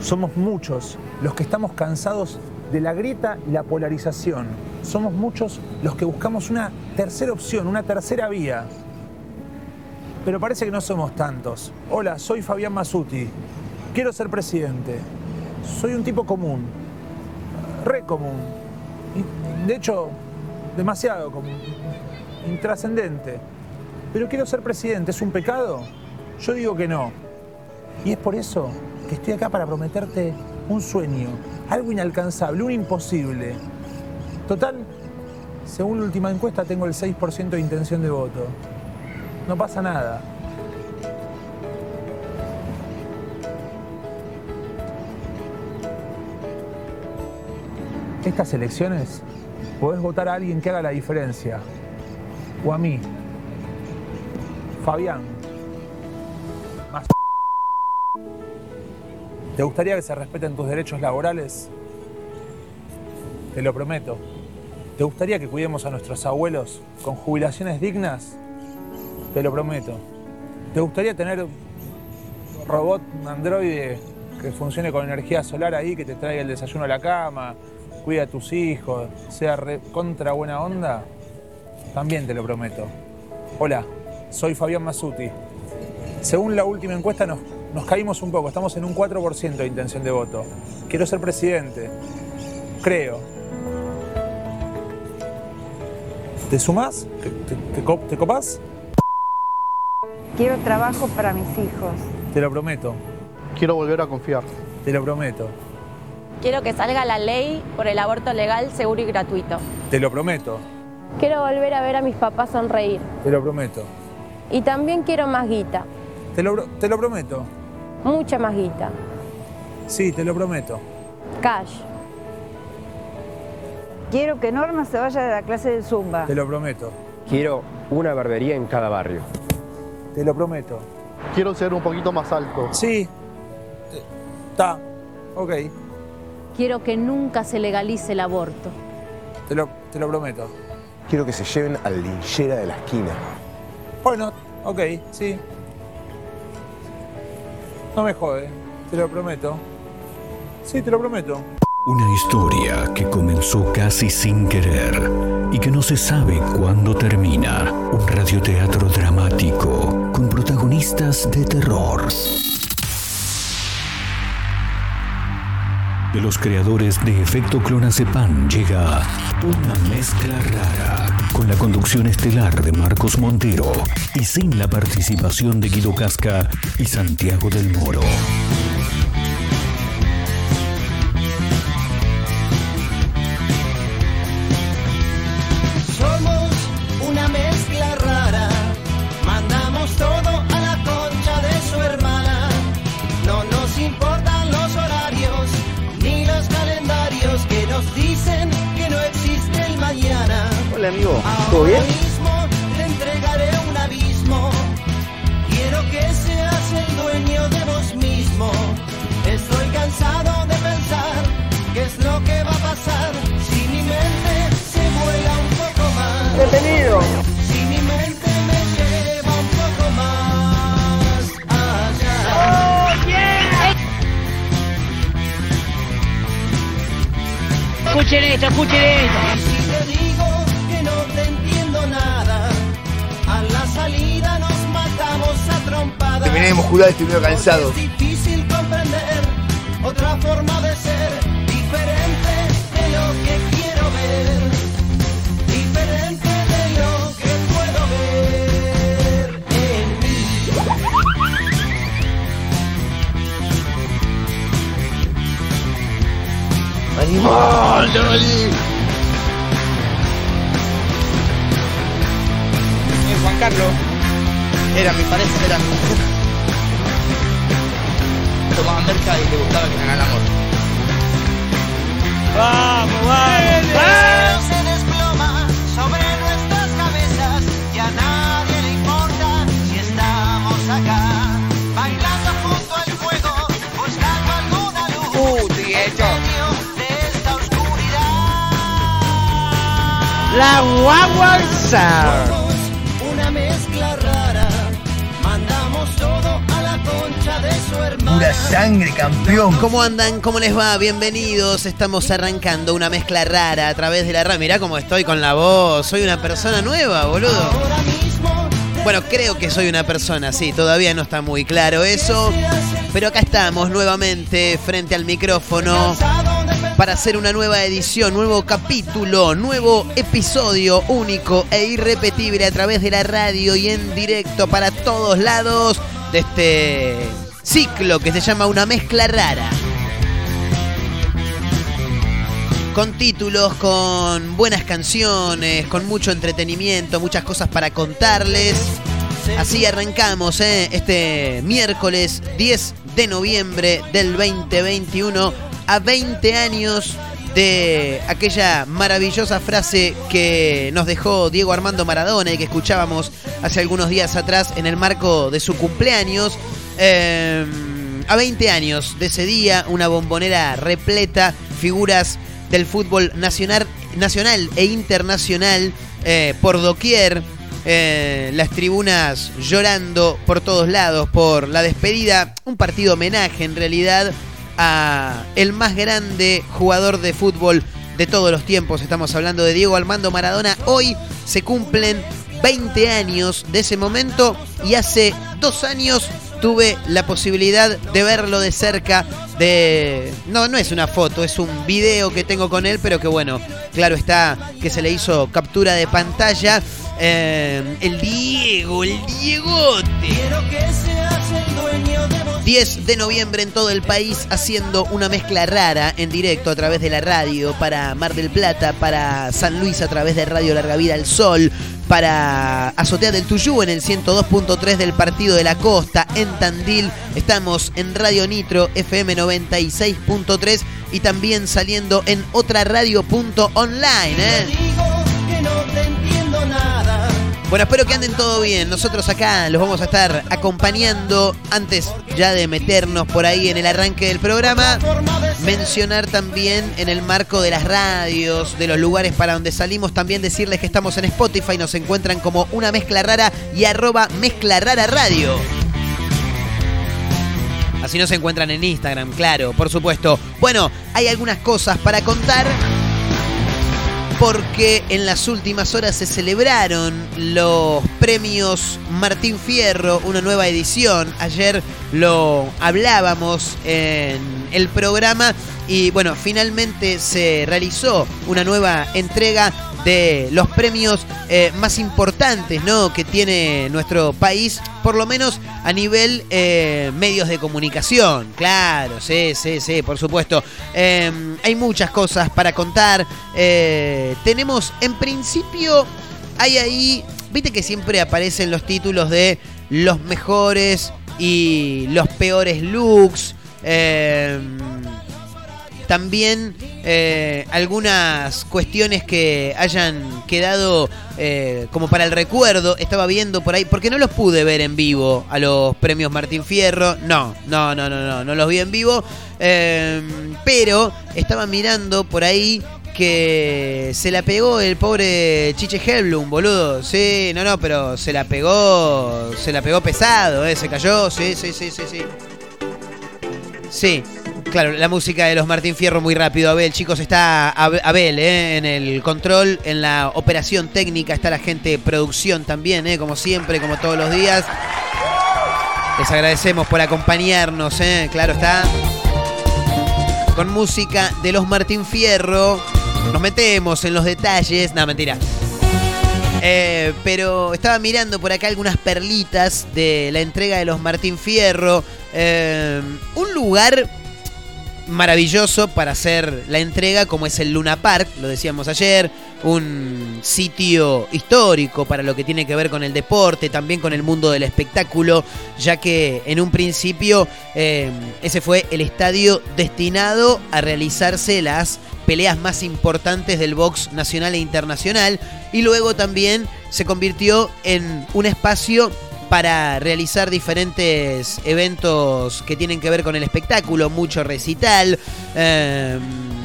Somos muchos los que estamos cansados de la grieta y la polarización. Somos muchos los que buscamos una tercera opción, una tercera vía. Pero parece que no somos tantos. Hola, soy Fabián Masuti. Quiero ser presidente. Soy un tipo común. Re común. De hecho, demasiado común. Intrascendente. Pero quiero ser presidente. ¿Es un pecado? Yo digo que no. Y es por eso que estoy acá para prometerte un sueño, algo inalcanzable, un imposible. Total, según la última encuesta tengo el 6% de intención de voto. No pasa nada. Estas elecciones podés votar a alguien que haga la diferencia. O a mí. Fabián. ¿Te gustaría que se respeten tus derechos laborales? Te lo prometo. ¿Te gustaría que cuidemos a nuestros abuelos con jubilaciones dignas? Te lo prometo. ¿Te gustaría tener un robot androide que funcione con energía solar ahí, que te traiga el desayuno a la cama, cuida a tus hijos, sea contra buena onda? También te lo prometo. Hola, soy Fabián Masuti. Según la última encuesta nos, nos caímos un poco, estamos en un 4% de intención de voto. Quiero ser presidente. Creo. ¿Te sumás? ¿Te, te- te co- te copás? Quiero trabajo para mis hijos. Te lo prometo. Quiero volver a confiar. Te lo prometo. Quiero que salga la ley por el aborto legal, seguro y gratuito. Te lo prometo. Quiero volver a ver a mis papás sonreír. Te lo prometo. Y también quiero más guita, Te lo, pro- te lo prometo. Mucha más guita. Sí, te lo prometo. Cash. Quiero que Norma se vaya de la clase de Zumba. Te lo prometo. Quiero una barbería en cada barrio. Te lo prometo. Quiero ser un poquito más alto. Sí. Está. Ok. Quiero que nunca se legalice el aborto. Te lo, te lo prometo. Quiero que se lleven al linchera de la esquina. Bueno, ok, sí. No me jode. Te lo prometo. Sí, te lo prometo. Una historia que comenzó casi sin querer y que no se sabe cuándo termina. Un radioteatro dramático con protagonistas de terror. De los creadores de Efecto Clonazepam llega una mezcla rara con la conducción estelar de Marcos Montero y sin la participación de Guido Casca y Santiago del Moro. Eh, Juan Carlos. Era, me parece, era mi Tomaba merca y le gustaba que ganara el amor. ¡Vamos, vamos! La guagua. Somos una mezcla rara mandamos todo a la concha de su hermana Pura sangre, campeón. ¿Cómo andan? ¿Cómo les va? Bienvenidos. Estamos arrancando una mezcla rara a través de la radio. Mirá cómo estoy con la voz. Soy una persona nueva, boludo. Bueno, creo que soy una persona, sí, todavía no está muy claro eso. Pero acá estamos nuevamente frente al micrófono para hacer una nueva edición, nuevo capítulo, nuevo episodio único e irrepetible a través de la radio y en directo para todos lados de este ciclo que se llama Una mezcla rara. Con títulos, con buenas canciones, con mucho entretenimiento, muchas cosas para contarles. Así arrancamos ¿eh? este miércoles 10 de noviembre del 2021 a 20 años de aquella maravillosa frase que nos dejó Diego Armando Maradona y que escuchábamos hace algunos días atrás en el marco de su cumpleaños. Eh, a 20 años de ese día, una bombonera repleta, figuras del fútbol nacional, nacional e internacional eh, por doquier. eh, las tribunas llorando por todos lados por la despedida, un partido homenaje en realidad a el más grande jugador de fútbol de todos los tiempos. Estamos hablando de Diego Armando Maradona. Hoy se cumplen 20 años de ese momento y hace dos años tuve la posibilidad de verlo de cerca. De no, no es una foto, es un video que tengo con él, pero que bueno, claro está que se le hizo captura de pantalla. Eh, el Diego, el Diegote. 10 de noviembre en todo el país haciendo una mezcla rara en directo a través de la radio para Mar del Plata, para San Luis a través de Radio Larga Vida al Sol, para Azotea del Tuyú en el 102.3 del Partido de la Costa, en Tandil estamos en Radio Nitro FM 96.3 y también saliendo en otra radio.online. ¿eh? Bueno, espero que anden todo bien. Nosotros acá los vamos a estar acompañando antes ya de meternos por ahí en el arranque del programa. Mencionar también en el marco de las radios, de los lugares para donde salimos, también decirles que estamos en Spotify, nos encuentran como una mezcla rara y arroba mezcla rara radio. Así nos encuentran en Instagram, claro, por supuesto. Bueno, hay algunas cosas para contar porque en las últimas horas se celebraron los premios Martín Fierro, una nueva edición. Ayer lo hablábamos en el programa y bueno, finalmente se realizó una nueva entrega de los premios eh, más importantes ¿no? que tiene nuestro país, por lo menos a nivel eh, medios de comunicación. Claro, sí, sí, sí, por supuesto. Eh, hay muchas cosas para contar. Eh, tenemos, en principio, hay ahí, viste que siempre aparecen los títulos de los mejores y los peores looks. Eh, también eh, algunas cuestiones que hayan quedado eh, como para el recuerdo. Estaba viendo por ahí, porque no los pude ver en vivo a los premios Martín Fierro. No, no, no, no, no, no los vi en vivo. Eh, pero estaba mirando por ahí que se la pegó el pobre Chiche Helblum, boludo. Sí, no, no, pero se la pegó, se la pegó pesado, ¿eh? se cayó, sí, sí, sí, sí, sí. Sí, claro, la música de los Martín Fierro muy rápido. Abel, chicos, está Ab- Abel ¿eh? en el control, en la operación técnica, está la gente de producción también, ¿eh? como siempre, como todos los días. Les agradecemos por acompañarnos, ¿eh? claro está. Con música de los Martín Fierro. Nos metemos en los detalles. No, mentira. Eh, pero estaba mirando por acá algunas perlitas de la entrega de los Martín Fierro. Eh, un lugar maravilloso para hacer la entrega como es el Luna Park, lo decíamos ayer, un sitio histórico para lo que tiene que ver con el deporte, también con el mundo del espectáculo, ya que en un principio eh, ese fue el estadio destinado a realizarse las peleas más importantes del box nacional e internacional y luego también se convirtió en un espacio para realizar diferentes eventos que tienen que ver con el espectáculo, mucho recital, eh,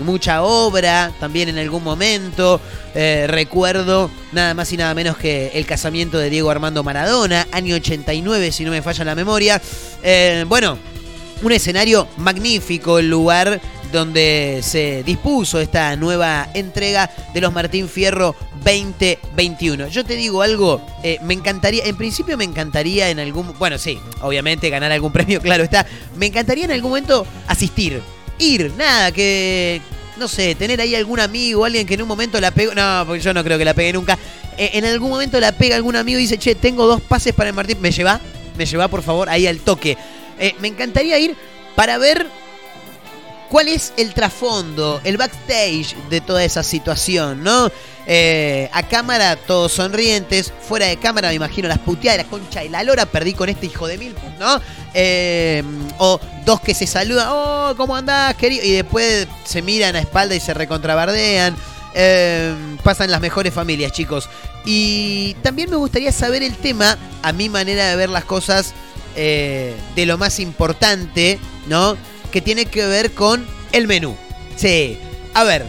mucha obra también en algún momento. Eh, recuerdo nada más y nada menos que el casamiento de Diego Armando Maradona, año 89 si no me falla la memoria. Eh, bueno, Un escenario magnífico, el lugar donde se dispuso esta nueva entrega de los Martín Fierro 2021. Yo te digo algo, eh, me encantaría, en principio me encantaría en algún, bueno, sí, obviamente ganar algún premio, claro está, me encantaría en algún momento asistir, ir, nada, que, no sé, tener ahí algún amigo, alguien que en un momento la pegó, no, porque yo no creo que la pegue nunca, Eh, en algún momento la pega algún amigo y dice, che, tengo dos pases para el Martín, ¿me lleva? ¿Me lleva, por favor, ahí al toque? Eh, me encantaría ir para ver cuál es el trasfondo, el backstage de toda esa situación, ¿no? Eh, a cámara todos sonrientes, fuera de cámara me imagino las puteadas, la concha y la lora, perdí con este hijo de mil, ¿no? Eh, o dos que se saludan, oh, ¿cómo andás, querido? Y después se miran a espalda y se recontrabardean. Eh, pasan las mejores familias, chicos. Y también me gustaría saber el tema, a mi manera de ver las cosas, eh, de lo más importante, ¿no? Que tiene que ver con el menú. Sí. A ver,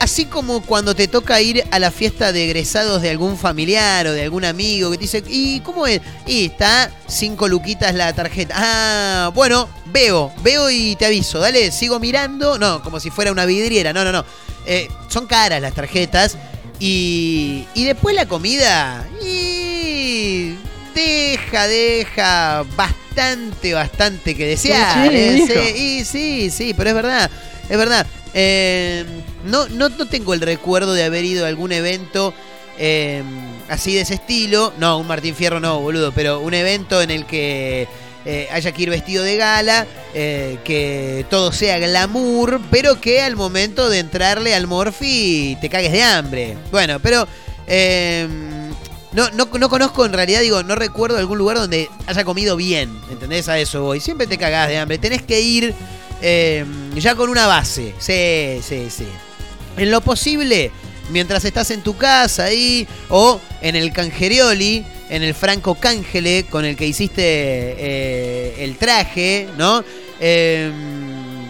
así como cuando te toca ir a la fiesta de egresados de algún familiar o de algún amigo que te dice, ¿y cómo es? Y está cinco luquitas la tarjeta. Ah, bueno, veo, veo y te aviso. Dale, sigo mirando. No, como si fuera una vidriera. No, no, no. Eh, son caras las tarjetas. Y, y después la comida. Y deja, deja bastante, bastante que desear. Sí, ¿eh? hijo. Sí, y sí, sí, pero es verdad. Es verdad. Eh, no, no, no tengo el recuerdo de haber ido a algún evento eh, así de ese estilo. No, un Martín Fierro no, boludo, pero un evento en el que eh, haya que ir vestido de gala, eh, que todo sea glamour, pero que al momento de entrarle al Morphy te cagues de hambre. Bueno, pero eh, no, no, no conozco en realidad, digo, no recuerdo algún lugar donde haya comido bien, ¿entendés? A eso voy. Siempre te cagás de hambre. Tenés que ir eh, ya con una base. Sí, sí, sí. En lo posible, mientras estás en tu casa ahí, o en el Cangerioli, en el Franco Cángele, con el que hiciste eh, el traje, ¿no? Eh,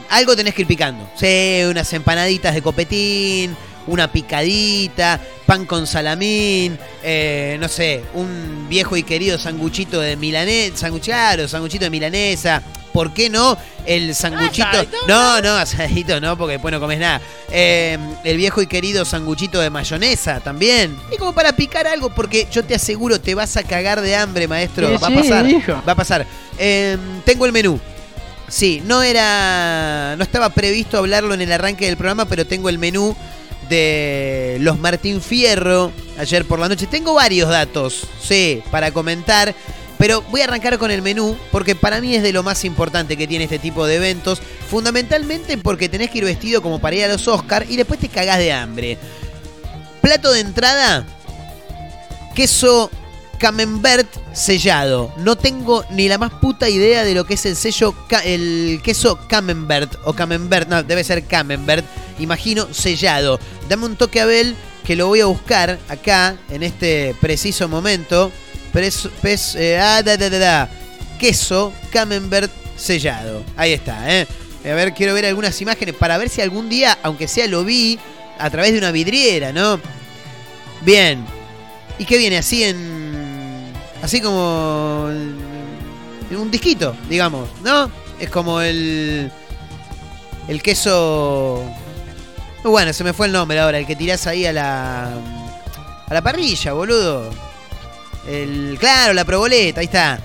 algo tenés que ir picando. Sí, unas empanaditas de copetín, una picadita, pan con salamín, eh, no sé, un viejo y querido sanguchito de milanesa, sangucharo, sanguchito de milanesa. ¿Por qué no el sanguchito? No, no, asadito no, porque después no comes nada. Eh, el viejo y querido sanguchito de mayonesa también. Y como para picar algo, porque yo te aseguro, te vas a cagar de hambre, maestro. Sí, va a pasar. hijo. Va a pasar. Eh, tengo el menú. Sí, no era. No estaba previsto hablarlo en el arranque del programa, pero tengo el menú de los Martín Fierro ayer por la noche. Tengo varios datos, sí, para comentar. Pero voy a arrancar con el menú porque para mí es de lo más importante que tiene este tipo de eventos. Fundamentalmente porque tenés que ir vestido como para ir a los Oscar y después te cagás de hambre. Plato de entrada, queso camembert sellado. No tengo ni la más puta idea de lo que es el sello, el queso camembert o camembert, no, debe ser camembert, imagino sellado. Dame un toque Abel que lo voy a buscar acá en este preciso momento. Pres- pes- eh, ah, da, da, da. Queso camembert sellado. Ahí está, ¿eh? A ver, quiero ver algunas imágenes para ver si algún día, aunque sea lo vi a través de una vidriera, ¿no? Bien. ¿Y qué viene? Así en. Así como. Un disquito, digamos, ¿no? Es como el. El queso. Bueno, se me fue el nombre ahora, el que tirás ahí a la. A la parrilla, boludo. El. Claro, la proboleta, ahí está.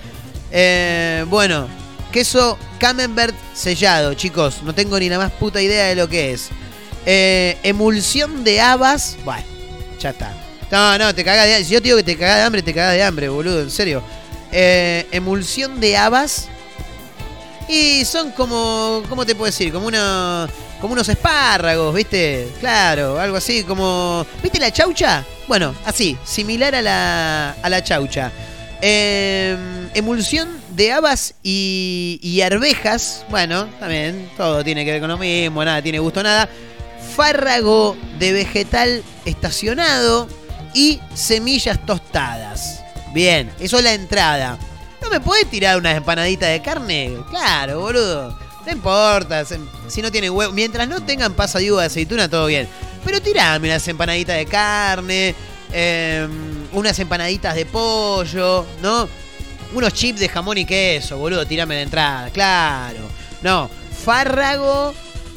Eh, bueno, queso camembert sellado, chicos. No tengo ni la más puta idea de lo que es. Eh, emulsión de habas. Bueno, ya está. No, no, te cagás de hambre. Si yo te digo que te cagás de hambre, te cagás de hambre, boludo, en serio. Eh, emulsión de habas. Y son como. ¿Cómo te puedo decir? Como una. Como unos espárragos, ¿viste? Claro, algo así como. ¿Viste la chaucha? Bueno, así, similar a la, a la chaucha. Eh, emulsión de habas y, y arvejas. Bueno, también, todo tiene que ver con lo mismo, nada tiene gusto, nada. Fárrago de vegetal estacionado y semillas tostadas. Bien, eso es la entrada. ¿No me podés tirar unas empanaditas de carne? Claro, boludo. No importa, si no tiene huevo. Mientras no tengan pasa de aceituna, todo bien. Pero tirame unas empanaditas de carne, eh, unas empanaditas de pollo, ¿no? Unos chips de jamón y queso, boludo, tirame de entrada, claro. No, fárrago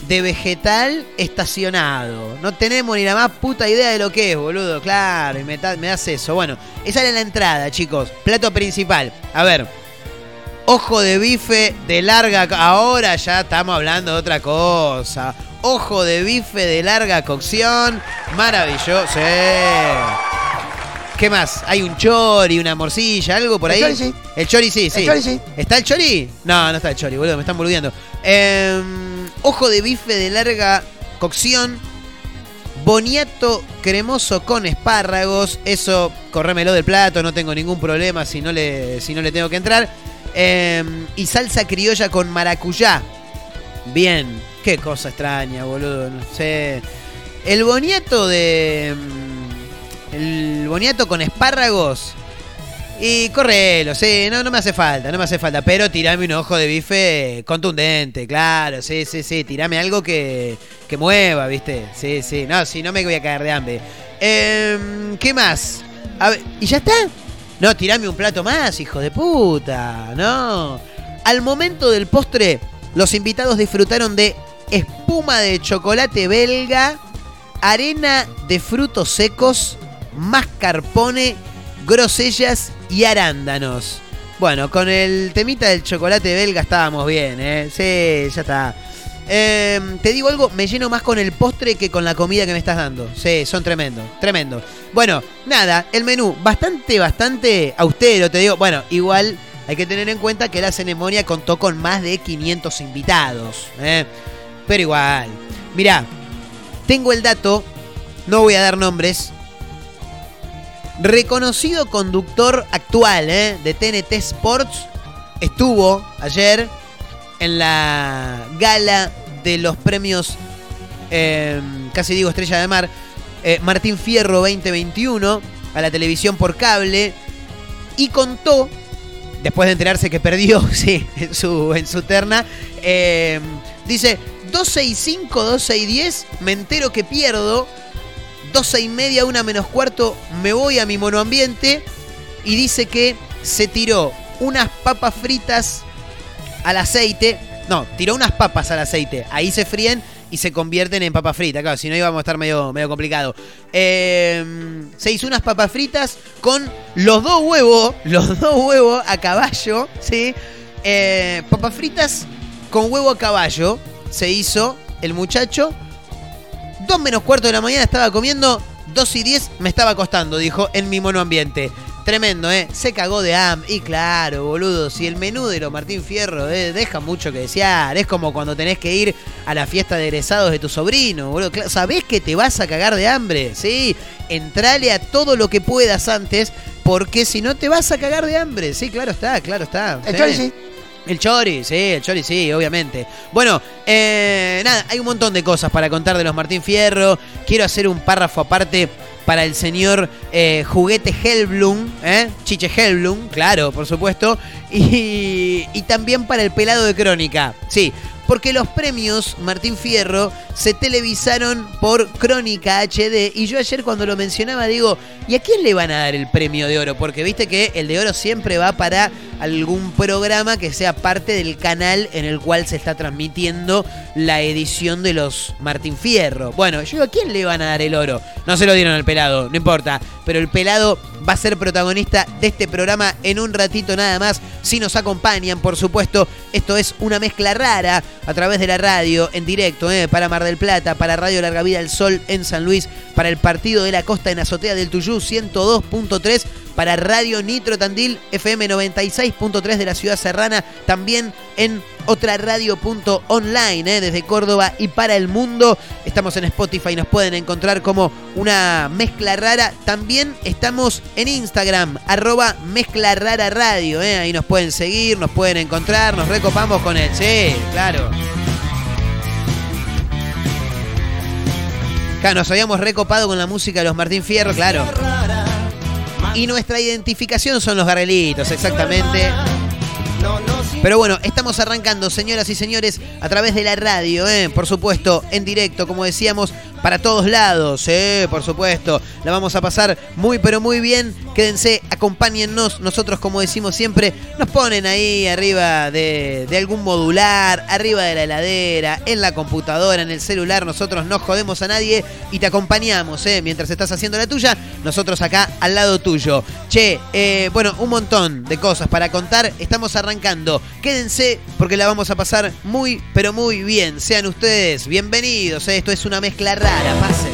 de vegetal estacionado. No tenemos ni la más puta idea de lo que es, boludo. Claro, y me, das eso. Bueno, esa era la entrada, chicos. Plato principal. A ver. Ojo de bife de larga... Ahora ya estamos hablando de otra cosa. Ojo de bife de larga cocción. Maravilloso. Sí. ¿Qué más? ¿Hay un chori, una morcilla, algo por El ahí? chori sí. El chori sí, sí. El chori sí. ¿Está el chori? No, no está el chori, boludo, me están boludeando. Em, ojo de bife de larga cocción. Boniato cremoso con espárragos. Eso, corrémelo del plato, no tengo ningún problema si no le, si no le tengo que entrar. Em, y salsa criolla con maracuyá. Bien, qué cosa extraña, boludo. No sé. El boniato de. mm, El boniato con espárragos. Y correlo, sí, no, no me hace falta, no me hace falta. Pero tirame un ojo de bife contundente, claro, sí, sí, sí. Tirame algo que, que mueva, ¿viste? Sí, sí. No, si no me voy a caer de hambre. Em, ¿Qué más? ¿y ya está? No, tirame un plato más, hijo de puta. No. Al momento del postre, los invitados disfrutaron de espuma de chocolate belga, arena de frutos secos, mascarpone, grosellas y arándanos. Bueno, con el temita del chocolate belga estábamos bien, ¿eh? Sí, ya está. Eh, te digo algo, me lleno más con el postre que con la comida que me estás dando. Sí, son tremendos, tremendo. Bueno, nada, el menú bastante, bastante austero, te digo. Bueno, igual hay que tener en cuenta que la ceremonia contó con más de 500 invitados. ¿eh? Pero igual, mirá, tengo el dato, no voy a dar nombres. Reconocido conductor actual ¿eh? de TNT Sports estuvo ayer en la gala de los premios, eh, casi digo Estrella de Mar, eh, Martín Fierro 2021 a la televisión por cable y contó, después de enterarse que perdió sí, en, su, en su terna, eh, dice 12 y 5, 12 y 10, me entero que pierdo, 12 y media, una menos cuarto, me voy a mi monoambiente y dice que se tiró unas papas fritas al aceite. No, tiró unas papas al aceite. Ahí se fríen y se convierten en papas fritas. Claro, si no íbamos a estar medio, medio complicado. Eh, se hizo unas papas fritas con los dos huevos, los dos huevos a caballo, ¿sí? Eh, papas fritas con huevo a caballo se hizo el muchacho. Dos menos cuarto de la mañana estaba comiendo, dos y diez me estaba acostando, dijo, en mi monoambiente. Tremendo, ¿eh? Se cagó de hambre. Y claro, boludo, si el menú de los Martín Fierro eh, deja mucho que desear. Es como cuando tenés que ir a la fiesta de egresados de tu sobrino, boludo. Sabés que te vas a cagar de hambre, ¿sí? Entrale a todo lo que puedas antes, porque si no te vas a cagar de hambre. Sí, claro está, claro está. Chori sí. El Chori, sí, el Chori sí, obviamente. Bueno, eh, nada, hay un montón de cosas para contar de los Martín Fierro. Quiero hacer un párrafo aparte para el señor eh, Juguete Hellblum, ¿eh? Chiche Hellblum, claro, por supuesto. Y, y también para el pelado de Crónica, sí. Porque los premios Martín Fierro se televisaron por Crónica HD. Y yo ayer cuando lo mencionaba digo, ¿y a quién le van a dar el premio de oro? Porque viste que el de oro siempre va para algún programa que sea parte del canal en el cual se está transmitiendo la edición de los Martín Fierro. Bueno, yo digo, ¿a quién le van a dar el oro? No se lo dieron al pelado, no importa. Pero el pelado va a ser protagonista de este programa en un ratito nada más. Si nos acompañan, por supuesto, esto es una mezcla rara a través de la radio en directo ¿eh? para Mar del Plata, para Radio Larga Vida del Sol en San Luis, para el Partido de la Costa en Azotea del Tuyú 102.3 para Radio Nitro Tandil FM 96.3 de la ciudad serrana, también en otra radio.online ¿eh? desde Córdoba y para el mundo. Estamos en Spotify, nos pueden encontrar como una mezcla rara. También estamos en Instagram, arroba mezcla rara radio. ¿eh? Ahí nos pueden seguir, nos pueden encontrar, nos recopamos con él. Sí, claro. Claro, nos habíamos recopado con la música de los Martín Fierro, claro. Y nuestra identificación son los garrelitos, exactamente. Pero bueno, estamos arrancando, señoras y señores, a través de la radio, ¿eh? por supuesto, en directo, como decíamos, para todos lados, eh, por supuesto. La vamos a pasar muy, pero muy bien. Quédense, acompáñennos. Nosotros, como decimos siempre, nos ponen ahí arriba de, algún modular, arriba de la heladera, en la computadora, en el celular. Nosotros no jodemos a nadie y te acompañamos, eh, mientras estás haciendo la tuya. Nosotros acá al lado tuyo. Che, eh, bueno, un montón de cosas para contar. Estamos arrancando. Quédense porque la vamos a pasar muy, pero muy bien. Sean ustedes bienvenidos. eh. Esto es una mezcla rara. Pasen.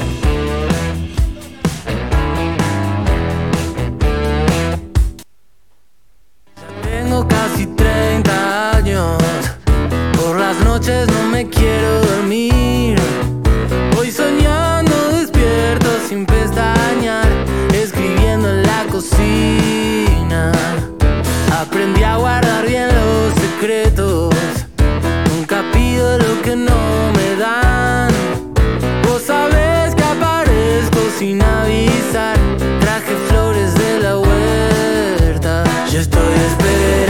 Tengo casi 30 años. Por las noches no me quiero dormir. Voy soñando despierto sin pestañear. Escribiendo en la cocina. Aprendí a guardar bien los secretos. Nunca pido lo que no me dan. Sin avisar. Traje flores de la huerta. Yo estoy esperando.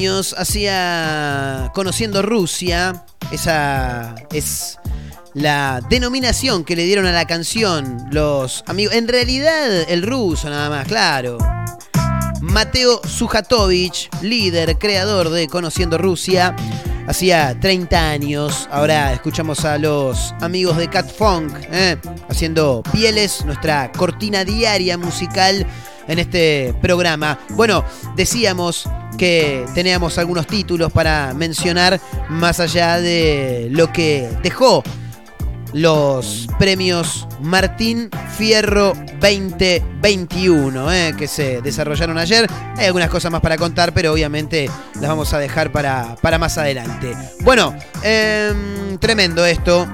Años hacía Conociendo Rusia. Esa es la denominación que le dieron a la canción los amigos. En realidad, el ruso nada más, claro. Mateo Sujatovich, líder, creador de Conociendo Rusia. Hacía 30 años. Ahora escuchamos a los amigos de Cat Funk ¿eh? haciendo Pieles, nuestra cortina diaria musical en este programa. Bueno, decíamos que teníamos algunos títulos para mencionar más allá de lo que dejó los premios Martín Fierro 2021 eh, que se desarrollaron ayer. Hay algunas cosas más para contar, pero obviamente las vamos a dejar para, para más adelante. Bueno, em, tremendo esto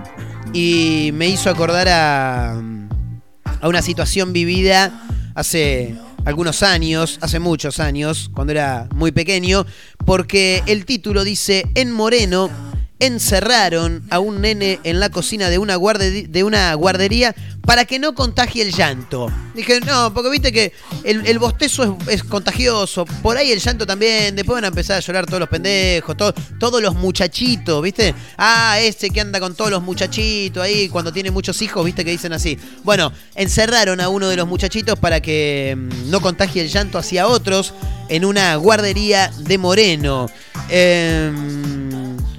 y me hizo acordar a, a una situación vivida hace algunos años, hace muchos años, cuando era muy pequeño, porque el título dice En Moreno encerraron a un nene en la cocina de una, guarde- de una guardería para que no contagie el llanto. Dije, no, porque viste que el, bostezo es, contagioso, por ahí el llanto también, después van a empezar a llorar todos los pendejos, todo- todos los muchachitos, ¿viste? Ah, ese que anda con todos los muchachitos ahí cuando tiene muchos hijos, ¿viste? Que dicen así. Bueno, encerraron a uno de los muchachitos para que mm, no contagie el llanto hacia otros en una guardería de Moreno. Em,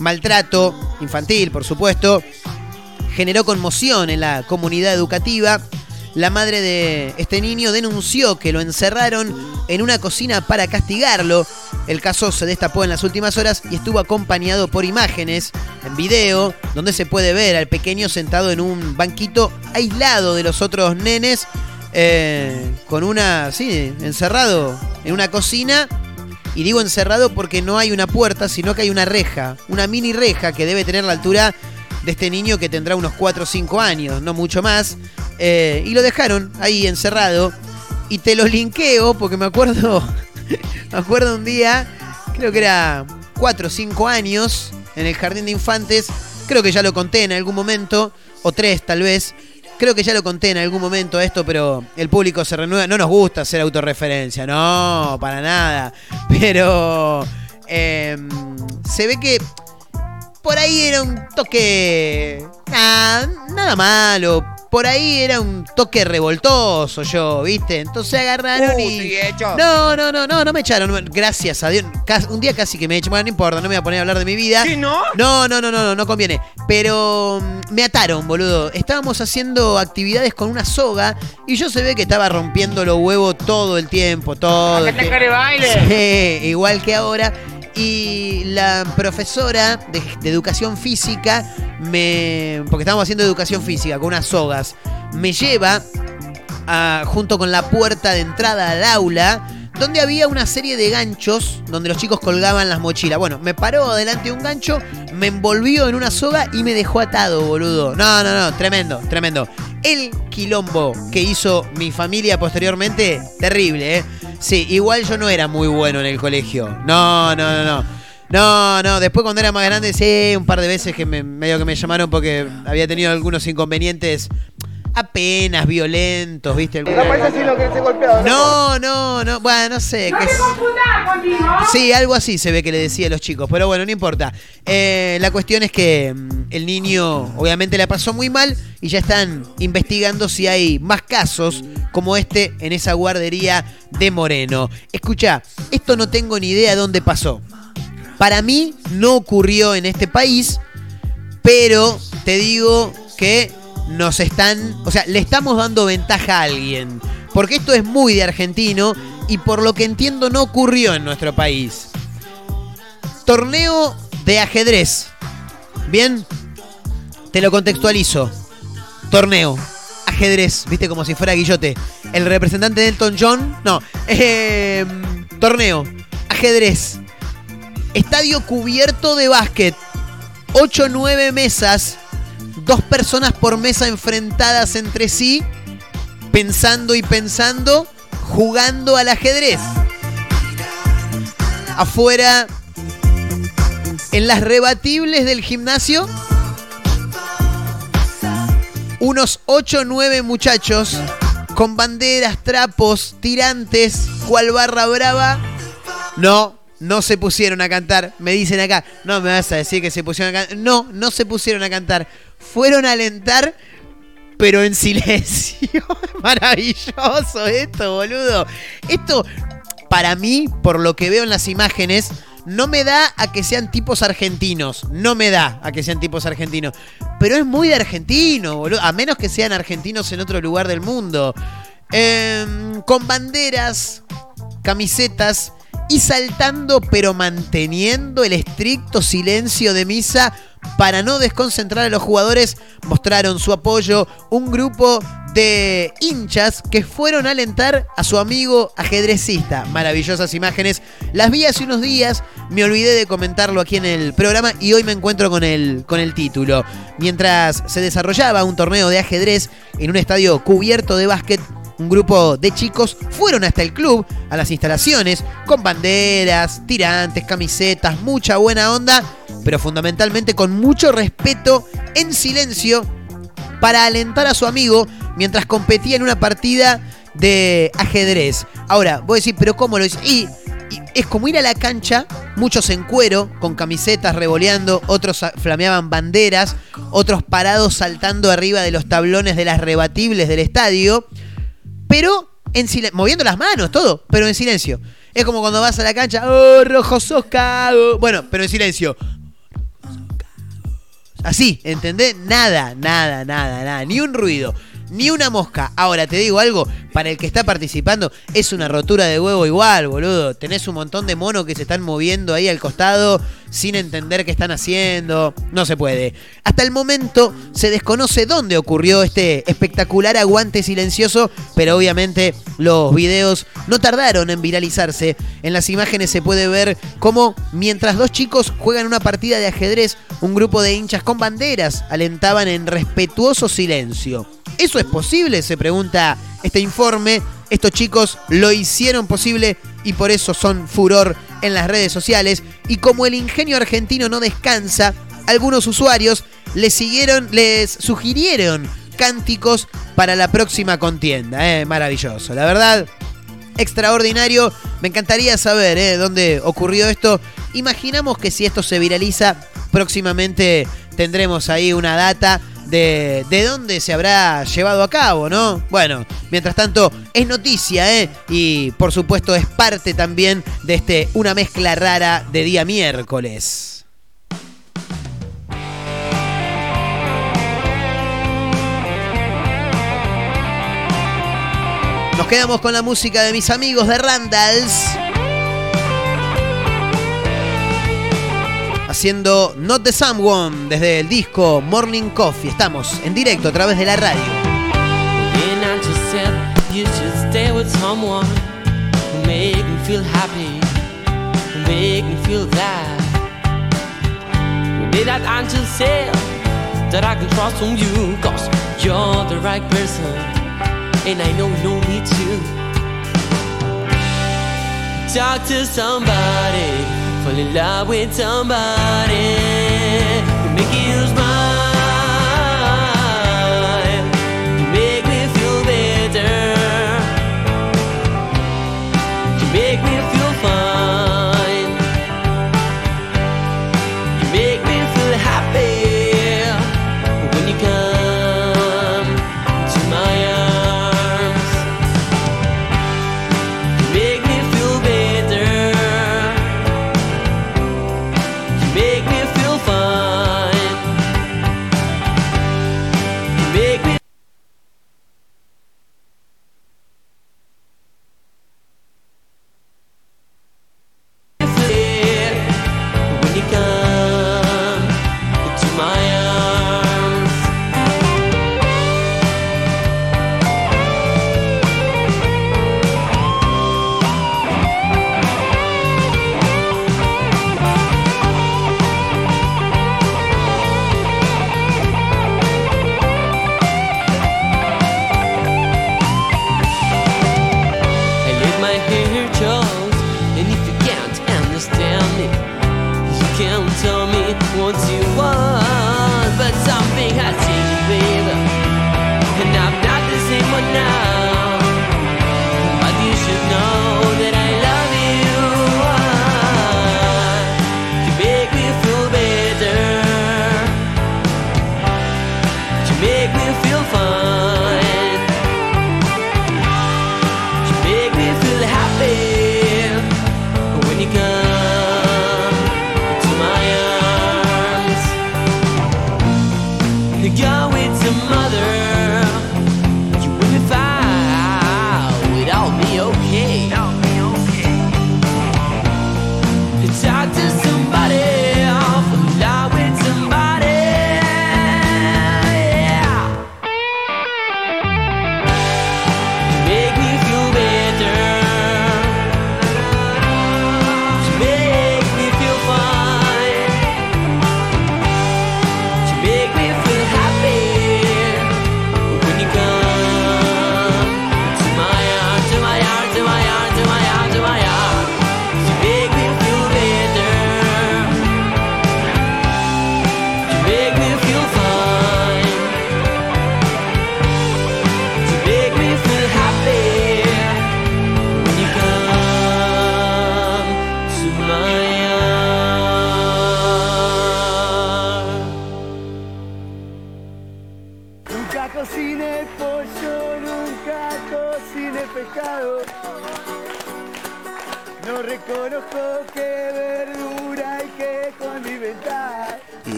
maltrato infantil, por supuesto, generó conmoción en la comunidad educativa. La madre de este niño denunció que lo encerraron en una cocina para castigarlo. El caso se destapó en las últimas horas y estuvo acompañado por imágenes en video donde se puede ver al pequeño sentado en un banquito aislado de los otros nenes eh, con una, sí, encerrado en una cocina y digo encerrado porque no hay una puerta, sino que hay una reja, una mini reja que debe tener la altura de este niño que tendrá unos 4 o 5 años, no mucho más. Eh, y lo dejaron ahí encerrado. Y te lo linkeo porque me acuerdo, me acuerdo un día, creo que era 4 o 5 años, en el jardín de infantes. Creo que ya lo conté en algún momento, o 3 tal vez. Creo que ya lo conté en algún momento esto, pero el público se renueva. No nos gusta hacer autorreferencia, no, para nada. Pero eh, se ve que por ahí era un toque. Nada malo. Por ahí era un toque revoltoso yo, ¿viste? Entonces agarraron y. No, no, no, no, no me echaron. Gracias a Dios. Un día casi que me echaron. Bueno, no importa, no me voy a poner a hablar de mi vida. no? No, no, no, no, no, no conviene. Pero mm, me ataron, boludo. Estábamos haciendo actividades con una soga y yo se ve que estaba rompiendo los huevos todo el tiempo, todo. el ¡Hacete tiempo. care baile! Sí, igual que ahora. Y la profesora de, educación física me. Porque estábamos haciendo educación física con unas sogas. Me lleva a- junto con la puerta de entrada al aula. Donde había una serie de ganchos donde los chicos colgaban las mochilas. Bueno, me paró delante de un gancho, me envolvió en una soga y me dejó atado, boludo. No, no, no, tremendo, tremendo. El quilombo que hizo mi familia posteriormente, terrible, ¿eh? Sí, igual yo no era muy bueno en el colegio. No, no, no, no. No, no, después cuando era más grande, sí, un par de veces que me, medio que me llamaron porque había tenido algunos inconvenientes apenas violentos, ¿viste? No parece así lo que se golpeado. No, no, no, bueno, no sé. qué es- Sí, algo así se ve que le decía a los chicos, pero bueno, no importa. Eh, la cuestión es que mm, el niño obviamente la pasó muy mal y ya están investigando si hay más casos como este en esa guardería de Moreno. Escucha, esto no tengo ni idea dónde pasó. Para mí no ocurrió en este país, pero te digo que nos están, o sea, le estamos dando ventaja a alguien. Porque esto es muy de argentino y por lo que entiendo no ocurrió en nuestro país. Torneo de ajedrez. Bien, te lo contextualizo. Torneo, ajedrez, viste como si fuera Guillote. El representante de Elton John, no. Eh, torneo, ajedrez. Estadio cubierto de básquet. 8 o 9 mesas. Dos personas por mesa enfrentadas entre sí. Pensando y pensando. Jugando al ajedrez. Afuera. En las rebatibles del gimnasio. Unos 8 o 9 muchachos. Con banderas, trapos, tirantes. Cual barra brava. No, no se pusieron a cantar. Me dicen acá, no me vas a decir que se pusieron a cantar. No, no se pusieron a cantar. Fueron a alentar, pero en silencio. Maravilloso esto, boludo. Esto, para mí, por lo que veo en las imágenes, no me da a que sean tipos argentinos. No me da a que sean tipos argentinos. Pero es muy de argentino, boludo. A menos que sean argentinos en otro lugar del mundo. Em, con banderas, camisetas y saltando pero manteniendo el estricto silencio de misa para no desconcentrar a los jugadores, mostraron su apoyo un grupo de hinchas que fueron a alentar a su amigo ajedrecista. Maravillosas imágenes. Las vi hace unos días, me olvidé de comentarlo aquí en el programa y hoy me encuentro con el, con el título. Mientras se desarrollaba un torneo de ajedrez en un estadio cubierto de básquet, un grupo de chicos fueron hasta el club, a las instalaciones, con banderas, tirantes, camisetas, mucha buena onda, pero fundamentalmente con mucho respeto, en silencio, para alentar a su amigo mientras competía en una partida de ajedrez. Ahora, voy a decir, pero ¿cómo lo hizo? Y, y es como ir a la cancha, muchos en cuero, con camisetas revoleando, otros flameaban banderas, otros parados saltando arriba de los tablones de las rebatibles del estadio pero en silencio, moviendo las manos, todo, pero en silencio. Es como cuando vas a la cancha, oh, rojo sos cago. Bueno, pero en silencio. Así, ¿entendés? Nada, nada, nada, nada, ni un ruido ni una mosca. Ahora, te digo algo, para el que está participando es una rotura de huevo igual, boludo. Tenés un montón de monos que se están moviendo ahí al costado sin entender qué están haciendo. No se puede. Hasta el momento se desconoce dónde ocurrió este espectacular aguante silencioso, pero obviamente los videos no tardaron en viralizarse. En las imágenes se puede ver cómo mientras dos chicos juegan una partida de ajedrez, un grupo de hinchas con banderas alentaban en respetuoso silencio. ¿Eso es posible? Se pregunta este informe. Estos chicos lo hicieron posible y por eso son furor en las redes sociales. Y como el ingenio argentino no descansa, algunos usuarios les siguieron, les sugirieron cánticos para la próxima contienda. ¿eh? Maravilloso, la verdad. Extraordinario. Me encantaría saber ¿eh? dónde ocurrió esto. Imaginamos que si esto se viraliza, próximamente tendremos ahí una data de, de dónde se habrá llevado a cabo, ¿no? Bueno, mientras tanto, es noticia, ¿eh? Y por supuesto es parte también de este Una mezcla rara de día miércoles. Nos quedamos con la música de mis amigos de Randalls. Haciendo Not the Someone desde el disco Morning Coffee. Estamos en directo a través de la radio. You that angel say that I can trust on you? Cause you're the right person, and I know no need to. Talk to somebody fall in love with somebody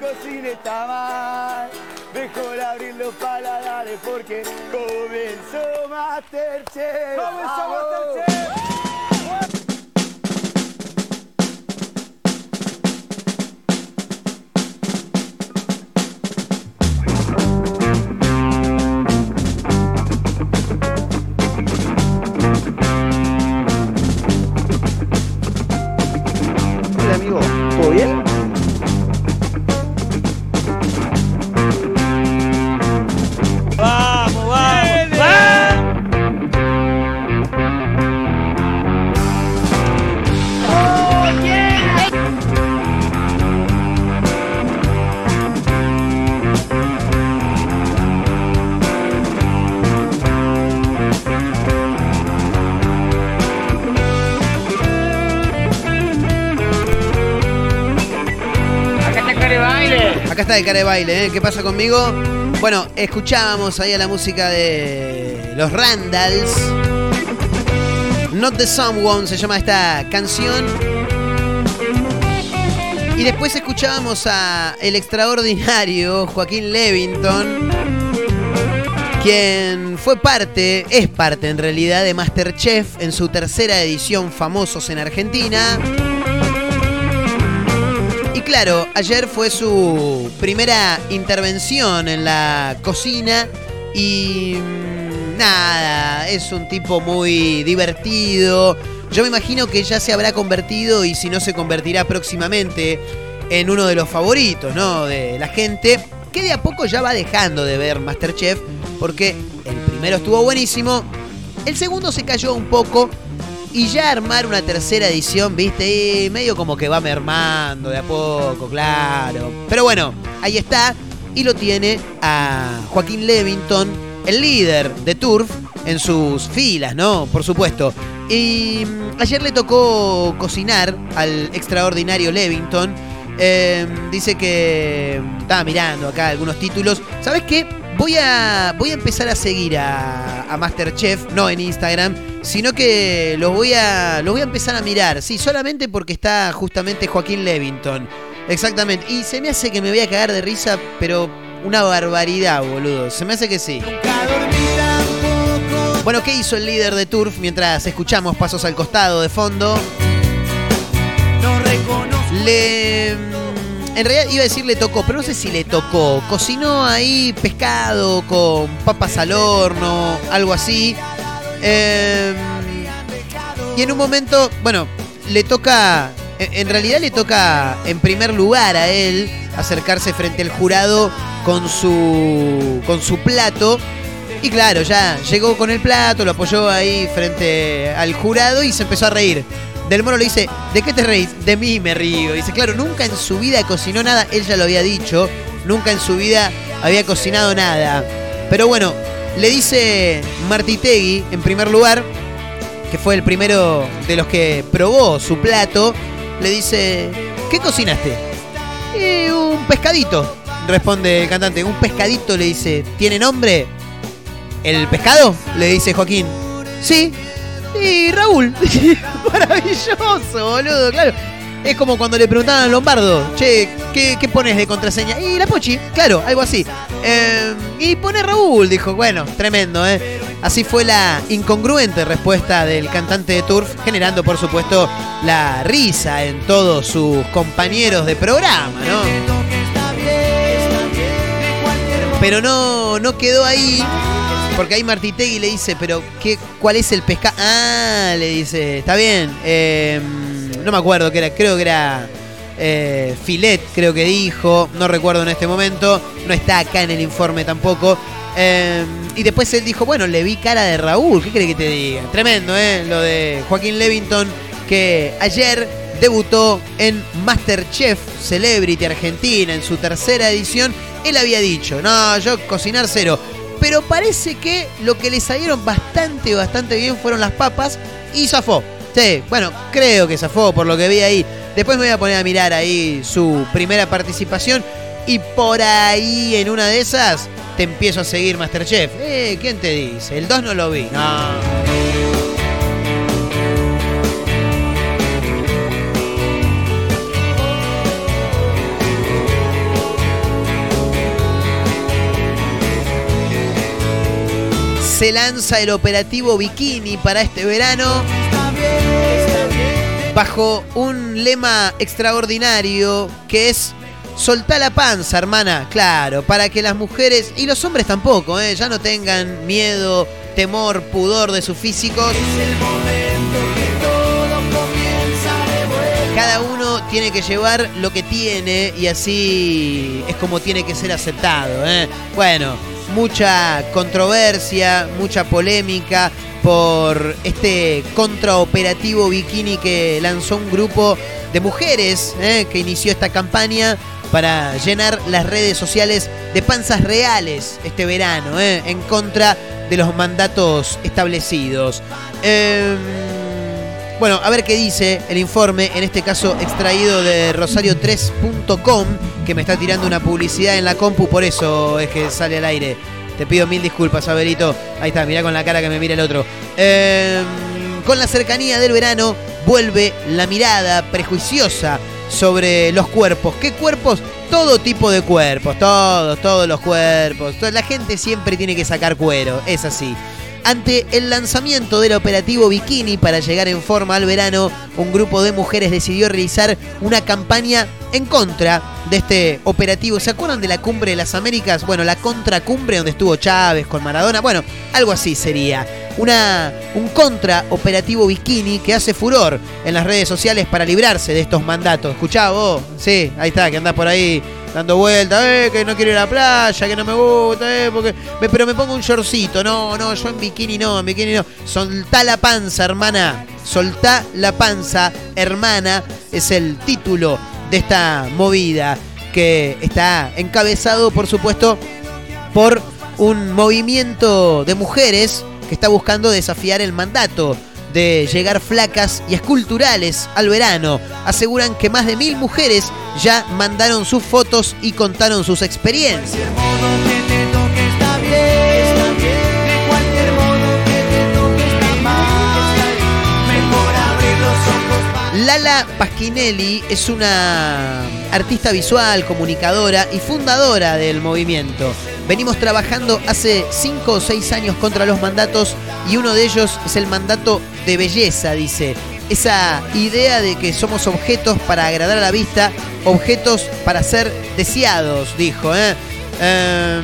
cocine está mal. Mejor abrir los paladares porque comenzó Masterchef. ¡Comenzó. Masterchef! De baile, ¿eh? ¿Qué pasa conmigo? Bueno, escuchábamos ahí a la música de los Randalls. Not the Someone se llama esta canción. Y después escuchábamos a el extraordinario Joaquín Levington, quien fue parte, es parte en realidad de Masterchef en su tercera edición Famosos en Argentina. Claro, ayer fue su primera intervención en la cocina y mm, nada, es un tipo muy divertido. Yo me imagino que ya se habrá convertido y si no se convertirá próximamente en uno de los favoritos, ¿no? De la gente que de a poco ya va dejando de ver Masterchef porque el primero estuvo buenísimo, el segundo se cayó un poco y ya armar una tercera edición, viste, y medio como que va mermando de a poco, claro. Pero bueno, ahí está. Y lo tiene a Joaquín Levington, el líder de Turf, en sus filas, ¿no? Por supuesto. Y mm, ayer le tocó cocinar al extraordinario Levington. Eh, dice que mm, estaba mirando acá algunos títulos. ¿Sabes qué? Voy a, voy a empezar a seguir a, a Masterchef, no en Instagram, sino que los voy, a, los voy a empezar a mirar. Sí, solamente porque está justamente Joaquín Levington. Exactamente. Y se me hace que me voy a cagar de risa, pero una barbaridad, boludo. Se me hace que sí. Bueno, ¿qué hizo el líder de Turf mientras escuchamos pasos al costado de fondo? Le. En realidad iba a decir le tocó, pero no sé si le tocó. Cocinó ahí pescado con papas al horno, algo así. Eh, y en un momento, bueno, le toca. En realidad le toca en primer lugar a él acercarse frente al jurado con su. con su plato. Y claro, ya llegó con el plato, lo apoyó ahí frente al jurado y se empezó a reír. Del Moro le dice, ¿de qué te reís? De mí me río. Dice, claro, nunca en su vida cocinó nada, él ya lo había dicho, nunca en su vida había cocinado nada. Pero bueno, le dice Martitegui, en primer lugar, que fue el primero de los que probó su plato, le dice, ¿qué cocinaste? "Y un pescadito, responde el cantante. Un pescadito le dice, ¿tiene nombre? ¿El pescado? Le dice Joaquín. Sí. Y Raúl. Maravilloso, boludo, claro. Es como cuando le preguntaban a Lombardo, che, ¿qué, pones de contraseña? Y la Pochi, claro, algo así. Eh, y pone Raúl, dijo, bueno, tremendo, ¿eh? Así fue la incongruente respuesta del cantante de Turf, generando, por supuesto, la risa en todos sus compañeros de programa, ¿no? Pero no, no quedó ahí. Porque ahí Martitegui le dice, pero ¿qué, ¿cuál es el pescado? Ah, le dice, está bien. eh, no me acuerdo qué era, creo que era eh, filet, creo que dijo. No recuerdo en este momento. No está acá en el informe tampoco. Eh, y después él dijo, bueno, le vi cara de Raúl. ¿Qué cree que te diga? Tremendo, ¿eh? Lo de Joaquín Levington, que ayer debutó en Masterchef Celebrity Argentina en su tercera edición. Él había dicho, no, yo cocinar cero. Pero parece que lo que le salieron bastante, bastante bien fueron las papas y zafó. Sí, bueno, creo que zafó por lo que vi ahí. Después me voy a poner a mirar ahí su primera participación. y por ahí en una de esas te empiezo a seguir Masterchef. Eh, ¿quién te dice? El 2 no lo vi. No. Se lanza el operativo Bikini para este verano bajo un lema extraordinario que es soltá la panza, hermana. Claro, para que las mujeres y los hombres tampoco, ¿eh? ya no tengan miedo, temor, pudor de sus físicos. Cada uno tiene que llevar lo que tiene y así es como tiene que ser aceptado. ¿eh? Bueno, mucha controversia, mucha polémica por este contraoperativo bikini que lanzó un grupo de mujeres ¿eh? que inició esta campaña para llenar las redes sociales de panzas reales este verano, ¿eh? en contra de los mandatos establecidos. Eh, bueno, a ver qué dice el informe, en este caso extraído de rosario3.com, que me está tirando una publicidad en la compu, por eso es que sale al aire. Te pido mil disculpas, Averito. Ahí está, mirá con la cara que me mira el otro. Eh, con la cercanía del verano vuelve la mirada prejuiciosa sobre los cuerpos. ¿Qué cuerpos? Todo tipo de cuerpos, todos, todos los cuerpos. La gente siempre tiene que sacar cuero, es así. Ante el lanzamiento del operativo Bikini para llegar en forma al verano, un grupo de mujeres decidió realizar una campaña en contra de este operativo. ¿Se acuerdan de la cumbre de las Américas? Bueno, la contracumbre donde estuvo Chávez con Maradona. Bueno, algo así sería. Una, un contra operativo Bikini que hace furor en las redes sociales para librarse de estos mandatos. ¿Escuchá vos? Sí, ahí está, que andás por ahí dando vueltas, eh, que no quiero ir a la playa, que no me gusta, eh, porque pero me pongo un shortcito, no, no, yo en bikini no, en bikini no. Soltá la panza, hermana. Soltá la panza, hermana, es el título de esta movida que está encabezado, por supuesto, por un movimiento de mujeres que está buscando desafiar el mandato de llegar flacas y esculturales al verano. Aseguran que más de mil mujeres ya mandaron sus fotos y contaron sus experiencias. Lala Pasquinelli es una artista visual, comunicadora y fundadora del movimiento. Venimos trabajando hace 5 o 6 años contra los mandatos y uno de ellos es el mandato de belleza, dice. Esa idea de que somos objetos para agradar a la vista, objetos para ser deseados, dijo. ¿eh? Eh,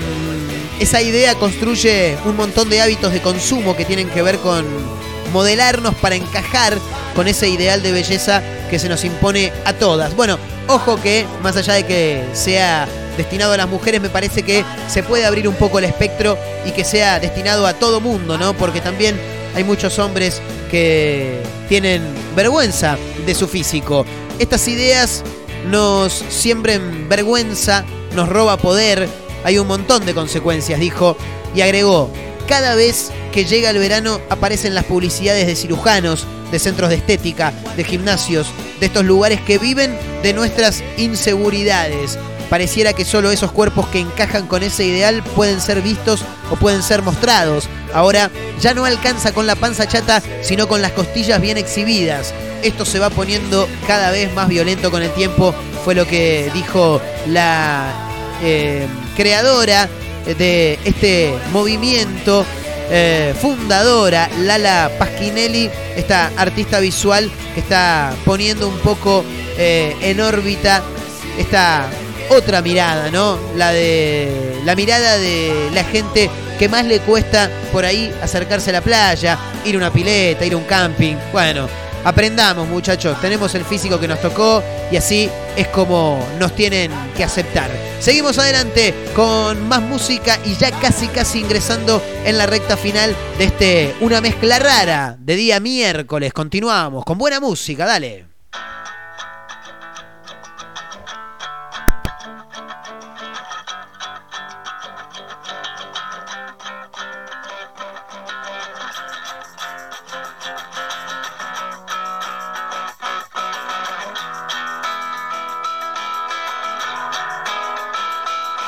esa idea construye un montón de hábitos de consumo que tienen que ver con modelarnos para encajar con ese ideal de belleza que se nos impone a todas. Bueno, ojo que más allá de que sea destinado a las mujeres, me parece que se puede abrir un poco el espectro y que sea destinado a todo mundo, ¿no? Porque también hay muchos hombres que tienen vergüenza de su físico. Estas ideas nos siembren vergüenza, nos roba poder, hay un montón de consecuencias, dijo, y agregó, cada vez que llega el verano aparecen las publicidades de cirujanos, de centros de estética, de gimnasios, de estos lugares que viven de nuestras inseguridades. Pareciera que solo esos cuerpos que encajan con ese ideal pueden ser vistos o pueden ser mostrados. Ahora ya no alcanza con la panza chata, sino con las costillas bien exhibidas. Esto se va poniendo cada vez más violento con el tiempo, fue lo que dijo la eh, creadora de este movimiento, eh, fundadora Lala Pasquinelli, esta artista visual que está poniendo un poco eh, en órbita esta otra mirada, ¿no? La de la mirada de la gente que más le cuesta por ahí acercarse a la playa, ir a una pileta, ir a un camping. Bueno, aprendamos, muchachos. Tenemos el físico que nos tocó y así es como nos tienen que aceptar. Seguimos adelante con más música y ya casi casi ingresando en la recta final de este una mezcla rara de día miércoles. Continuamos con buena música, dale.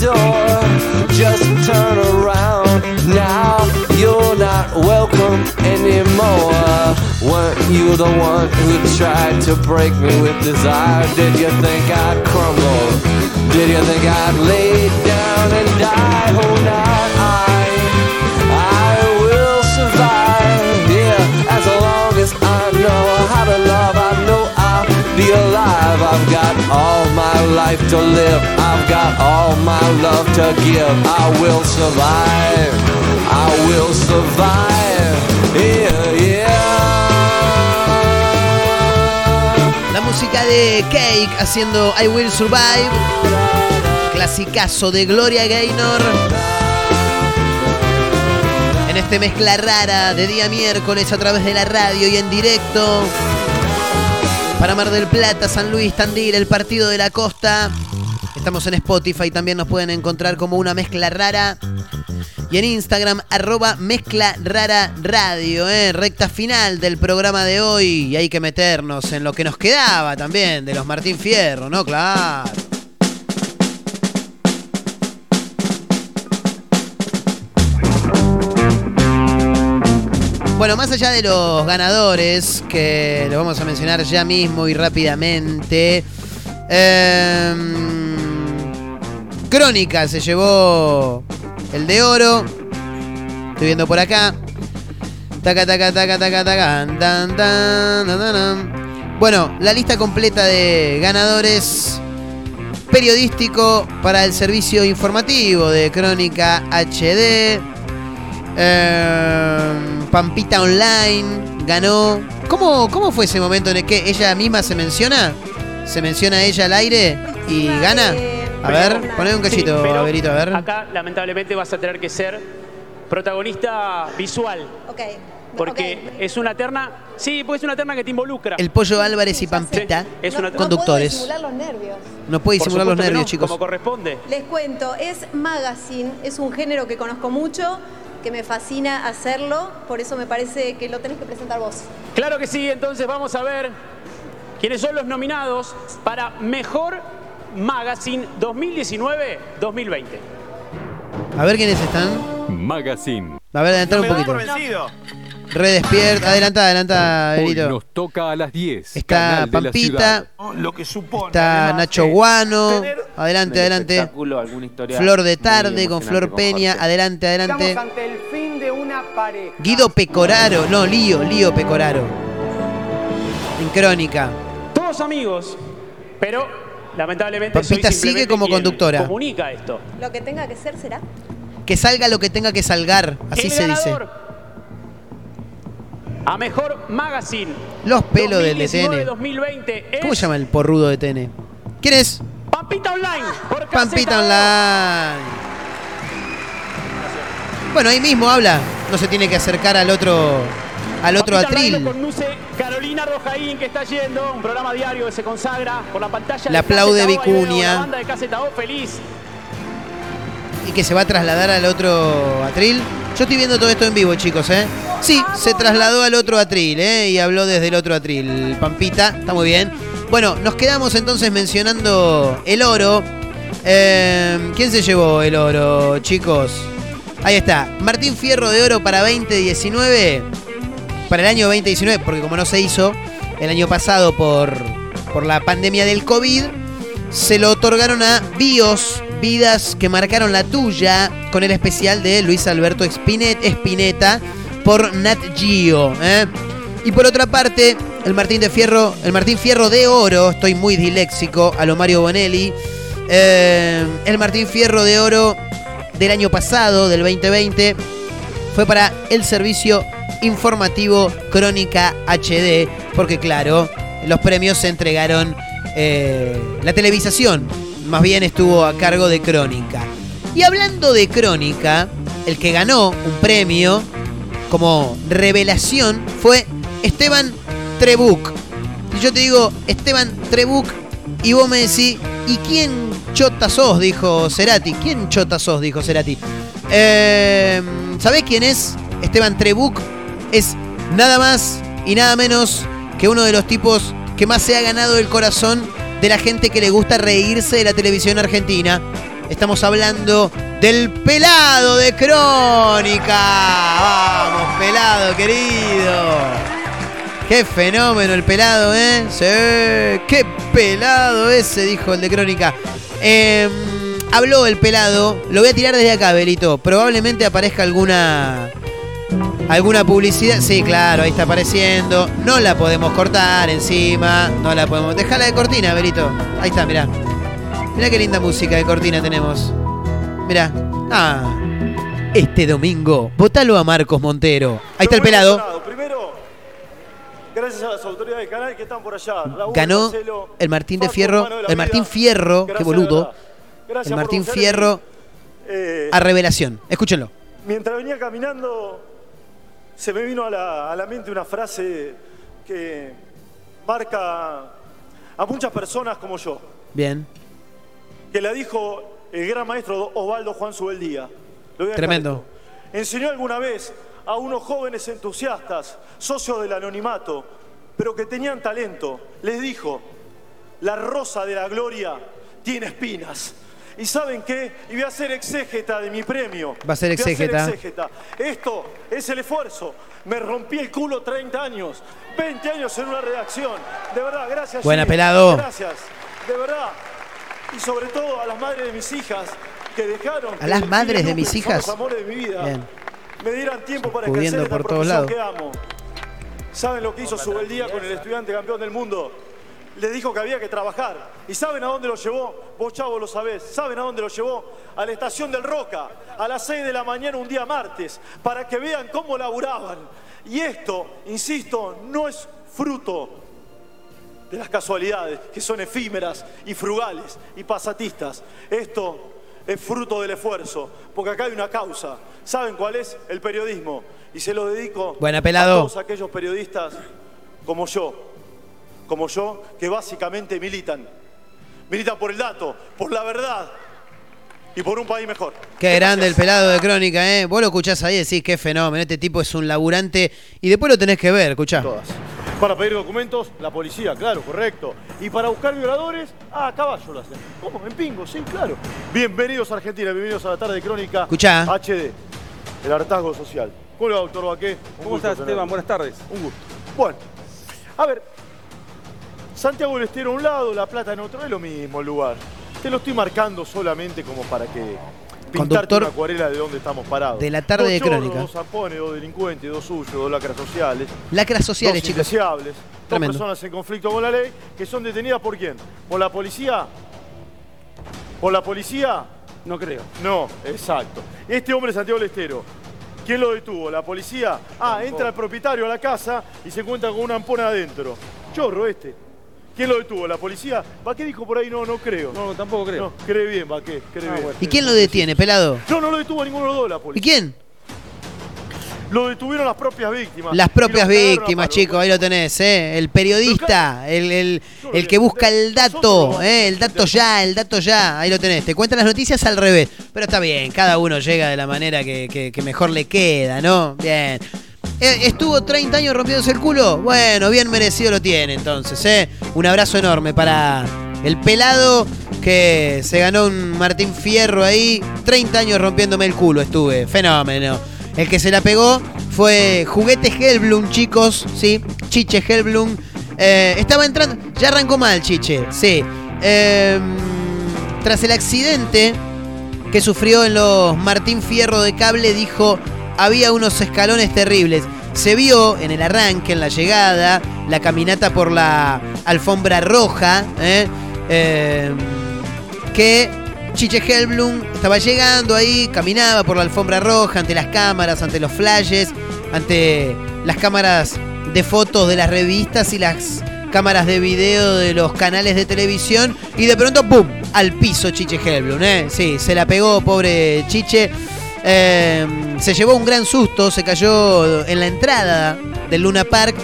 door. Just turn around. Now you're not welcome anymore. Weren't you the one who tried to break me with desire? Did you think I'd crumble? Did you think I'd lay down and die? Oh, not I. I will survive. Yeah, as long as I know how to love, I know I'll be alive. I've got all life to live. I've got all my love to give. I will survive. I will survive. Yeah, yeah. La música de Cake haciendo I Will Survive. Clasicazo de Gloria Gaynor. En este mezcla rara de día miércoles a través de la radio y en directo. Para Mar del Plata, San Luis, Tandil, el Partido de la Costa. Estamos en Spotify, también nos pueden encontrar como una mezcla rara. Y en Instagram, arroba mezcla rara radio, ¿eh? recta final del programa de hoy. Y hay que meternos en lo que nos quedaba también de los Martín Fierro, ¿no? Claro. Bueno, más allá de los ganadores, que lo vamos a mencionar ya mismo y rápidamente. em, Crónica se llevó el de oro. Estoy viendo por acá. Taca, taca, taca, taca, taca. tan, tan, tan. Bueno, la lista completa de ganadores periodístico para el servicio informativo de Crónica HD. Eh, Pampita Online ganó. ¿Cómo, ¿Cómo fue ese momento en el que ella misma se menciona? ¿Se menciona ella al aire y gana? A ver, poné un cachito, Sí, a ver. Acá, lamentablemente, vas a tener que ser protagonista visual. Ok. Porque es una terna, sí, pues es una terna que te involucra. El Pollo Álvarez y Pampita, Es una conductores. disimular los nervios. No puede disimular los nervios, no, chicos. Como corresponde. Les cuento, es magazine, es un género que conozco mucho, que me fascina hacerlo, por eso me parece que lo tenés que presentar vos. Claro que sí, entonces vamos a ver quiénes son los nominados para Mejor Magazine 2019-2020. A ver quiénes están. Magazine. A ver, adelantar un poquito. Re despierta. Adelanta, adelanta, Hoy Benito. nos toca a las 10. Está Canal de la Pampita. Lo que supone. Está Nacho Guano. Adelante, adelante. Flor de tarde con Flor con Peña. Adelante, adelante. Estamos ante el fin de una pareja. Guido Pecoraro. No, Lío, Lío Pecoraro. En crónica. Todos amigos, pero lamentablemente Pampita soy sigue como conductora. Comunica esto. Lo que tenga que ser será. Que salga lo que tenga que salgar. Así El se dice. A Mejor Magazine Los pelos del DTN. 2020 es ¿Cómo se llama el porrudo de TN? ¿Quién es? Pampita Online. Por Pampita Online. Bueno, ahí mismo habla. No se tiene que acercar al otro al otro Pampita Online atril. lo conduce Carolina Rojaín, que está yendo, un programa diario que se consagra por la pantalla. De aplaude Vicuña. La banda de Caseta O, feliz. Y que se va a trasladar al otro atril. Yo estoy viendo todo esto en vivo, chicos, ¿eh? Sí, se trasladó al otro atril, ¿eh? Y habló desde el otro atril. Pampita, está muy bien. Bueno, nos quedamos entonces mencionando el oro. Eh, ¿Quién se llevó el oro, chicos? Ahí está. Martín Fierro de Oro para 2019. Para el año 2019, porque como no se hizo el año pasado por, por la pandemia del COVID, se lo otorgaron a Bios, vidas que marcaron la tuya, con el especial de Luis Alberto Espinet, Espineta por Nat Geo. ¿eh? Y por otra parte, el Martín de Fierro, el Martín Fierro de Oro, estoy muy disléxico, a lo Mario Bonelli. Eh, el Martín Fierro de Oro del año pasado, del 2020, fue para el servicio informativo Crónica HD, porque claro, los premios se entregaron, eh, la televisación más bien estuvo a cargo de Crónica. Y hablando de Crónica, el que ganó un premio como revelación fue Esteban Trebuc. Y yo te digo, Esteban Trebuc, y vos me decís, ¿y quién chota sos? Dijo Cerati. ¿Quién chota sos? Dijo Cerati. Eh, ¿Sabés quién es? Esteban Trebuc es nada más y nada menos que uno de los tipos que más se ha ganado el corazón de la gente que le gusta reírse de la televisión argentina. Estamos hablando del pelado de Crónica. Vamos, pelado querido. Qué fenómeno el pelado, ¿eh? Sí, qué pelado ese, dijo el de Crónica. Eh, habló el pelado. Lo voy a tirar desde acá, Belito. Probablemente aparezca alguna. Alguna publicidad. Sí, claro, ahí está apareciendo. No la podemos cortar encima. No la podemos. Dejala de cortina, Belito. Ahí está, mirá. Mirá qué linda música de cortina tenemos. Mirá. Ah. Este domingo, votalo a Marcos Montero. Ahí está el pelado. Primero, gracias a las autoridades del canal que están por allá. Ganó el Martín de Fierro. El Martín. Fierro, qué boludo. El Martín Fierro. Eh, a revelación. Escúchenlo. Mientras venía caminando, se me vino a la, a la mente una frase que marca a muchas personas como yo, Bien. que la dijo el gran maestro Osvaldo Juan Subeldía. Lo voy a dejar Tremendo. Enseñó alguna vez a unos jóvenes entusiastas, socios del anonimato, pero que tenían talento. Les dijo, la rosa de la gloria tiene espinas. ¿Y saben qué? Y voy a ser exégeta de mi premio. Va a ser Voy exégeta. exégeta. Esto es el esfuerzo. Me rompí el culo 30 años, 20 años en una redacción. De verdad, gracias. Buena, Gini. pelado. Gracias. De verdad. Y sobre todo a las madres de mis hijas que dejaron A que las madres de mis hijas. los amores de mi vida, Bien. me dieran tiempo para Pudiendo ejercer esta por todos profesión lados. que amo. ¿Saben lo que hizo Subeldía con el estudiante campeón del mundo? Le dijo que había que trabajar. ¿Y saben a dónde lo llevó? Vos, chavo, lo sabés. ¿Saben a dónde lo llevó? A la estación del Roca, a las 6 de la mañana un día martes, para que vean cómo laburaban. Y esto, insisto, no es fruto de las casualidades, que son efímeras y frugales y pasatistas. Esto es fruto del esfuerzo, porque acá hay una causa. ¿Saben cuál es? El periodismo. Y se lo dedico Buena, a todos aquellos periodistas como yo, como yo, que básicamente militan. Militan por el dato, por la verdad y por un país mejor. Qué grande el pelado de crónica, ¿eh? Vos lo escuchás ahí y decís, qué fenómeno. Este tipo es un laburante y después lo tenés que ver, escuchá. Todas. Para pedir documentos, la policía, claro, correcto. Y para buscar violadores, ah, a caballo lo hacen. ¿Cómo? En pingo, sí, claro. Bienvenidos a Argentina, bienvenidos a la tarde de crónica. Escuchá. HD, el hartazgo social. ¿Cómo le va, doctor Baqué? Un ¿Cómo estás. Esteban? Buenas tardes. Un gusto. Bueno, a ver, Santiago del Estero a un lado, La Plata en otro, es lo mismo el lugar. Te lo estoy marcando solamente como para que pintarte una acuarela de dónde estamos parados. de la tarde Dos de chorros, Crónica. Dos zampones, dos delincuentes, dos suyos, dos lacras sociales. Lacras sociales, dos chicos. dos Tremendo. personas en conflicto con la ley que son detenidas por quién? ¿Por la policía? ¿Por la policía? No creo. No, exacto. Este hombre Santiago del Estero, ¿quién lo detuvo? ¿La policía? Ah, entra el propietario a la casa y se encuentra con una ampona adentro. Chorro este. ¿Quién lo detuvo? ¿La policía? ¿Va qué dijo por ahí? No, no creo. No, tampoco creo. No, cree bien, va qué, cree bien. ¿Y quién lo detiene, pelado? No, no lo detuvo a ninguno de los dos la ¿Y policía. quién? Lo detuvieron las propias víctimas. Las Y propias víctimas, chicos, ahí lo tenés, ¿eh? El periodista, el, el, el que busca el dato, ¿eh? El dato ya, el dato ya, ahí lo tenés. Te cuentan las noticias al revés, pero está bien, cada uno llega de la manera que, que- que mejor le queda, ¿no? Bien. Eh, ¿Estuvo 30 años rompiéndose el culo? Bueno, bien merecido lo tiene entonces, ¿eh? Un abrazo enorme para el pelado que se ganó un Martín Fierro ahí. 30 años rompiéndome el culo estuve, fenómeno. El que se la pegó fue Juguete Hellblum, chicos, ¿sí? Chiche Hellblum. Eh, estaba entrando, ya arrancó mal, Chiche, sí. Eh, tras el accidente que sufrió en los Martín Fierro de Cable, dijo, había unos escalones terribles. Se vio en el arranque, en la llegada, la caminata por la alfombra roja, ¿eh? Eh, que Chiche Hellblum estaba llegando ahí, caminaba por la alfombra roja, ante las cámaras, ante los flashes, ante las cámaras de fotos de las revistas y las cámaras de video de los canales de televisión y de pronto ¡pum! al piso Chiche Hellblum, ¿eh? Sí, se la pegó, pobre Chiche. Eh, se llevó un gran susto, se cayó en la entrada del Luna Park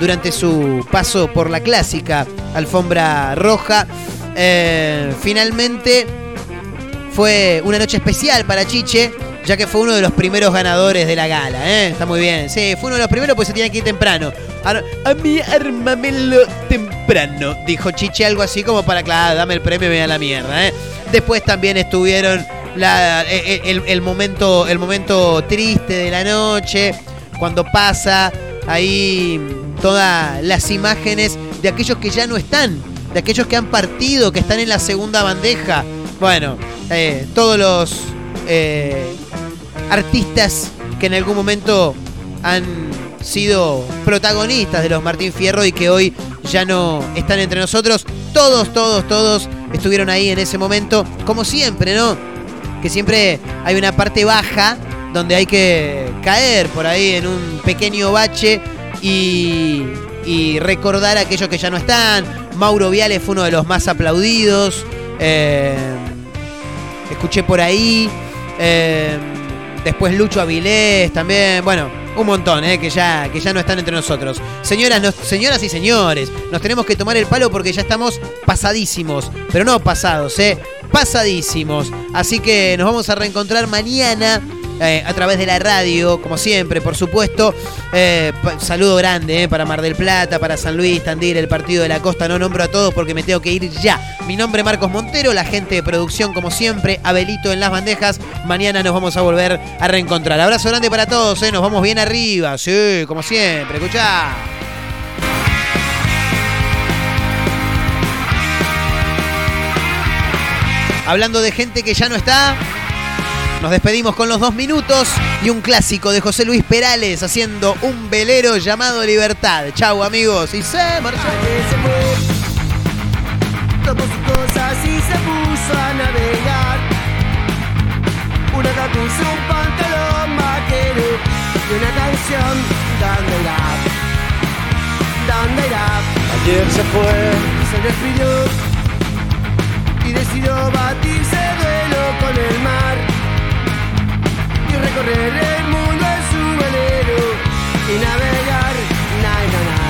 durante su paso por la clásica alfombra roja. Eh, finalmente fue una noche especial para Chiche, ya que fue uno de los primeros ganadores de la gala. ¿eh? Está muy bien. Sí, fue uno de los primeros pues se tenía que ir temprano. A mí armamelo temprano, dijo Chiche, algo así como para, claro, dame el premio y me voy a la mierda. ¿eh? Después también estuvieron la- e- e- el, el momento, el momento triste de la noche, cuando pasa ahí todas las imágenes de aquellos que ya no están, de aquellos que han partido, que están en la segunda bandeja. Bueno, eh, todos los eh, artistas que en algún momento han sido protagonistas de los Martín Fierro y que hoy ya no están entre nosotros. Todos, todos, todos estuvieron ahí en ese momento, como siempre, ¿no? Que siempre hay una parte baja donde hay que caer por ahí en un pequeño bache y, y recordar a aquellos que ya no están. Mauro Viale fue uno de los más aplaudidos. Eh, escuché por ahí. Eh, después Lucho Avilés también. Bueno, un montón, eh, que, ya, que ya no están entre nosotros. Señoras, señoras y señores, nos tenemos que tomar el palo porque ya estamos pasadísimos. Pero no pasados, eh, pasadísimos. Así que nos vamos a reencontrar mañana. eh, a través de la radio, como siempre, por supuesto. Eh, saludo grande eh, para Mar del Plata, para San Luis, Tandil, el Partido de la Costa. No nombro a todos porque me tengo que ir ya. Mi nombre es Marcos Montero, la gente de producción, como siempre, Abelito en las bandejas. Mañana nos vamos a volver a reencontrar. Abrazo grande para todos, nos vamos bien arriba, sí, como siempre. Escuchá. Hablando de gente que ya no está, nos despedimos con los dos minutos y un clásico de José Luis Perales haciendo un velero llamado Libertad. Chau amigos y se marchó. Tomó sus cosas y se puso a navegar. Una tatu, un pantalón vaquero y una canción. ¿Dónde irá? ¿Dónde irá? Ayer se fue. Se despidió decidió batirse duelo con el mar y recorrer el mundo en su velero y navegar, na, na, na,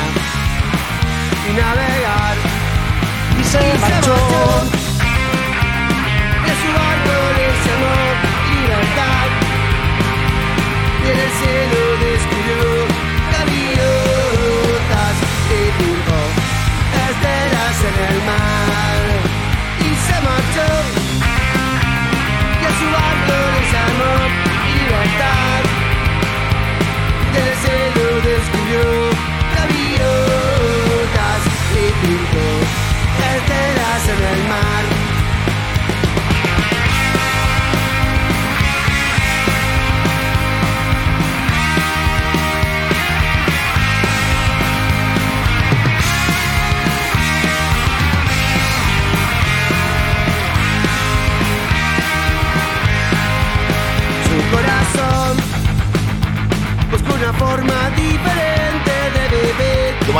y navegar. Y se marchó. De su barco le llamó libertad y en el cielo descubrió y a su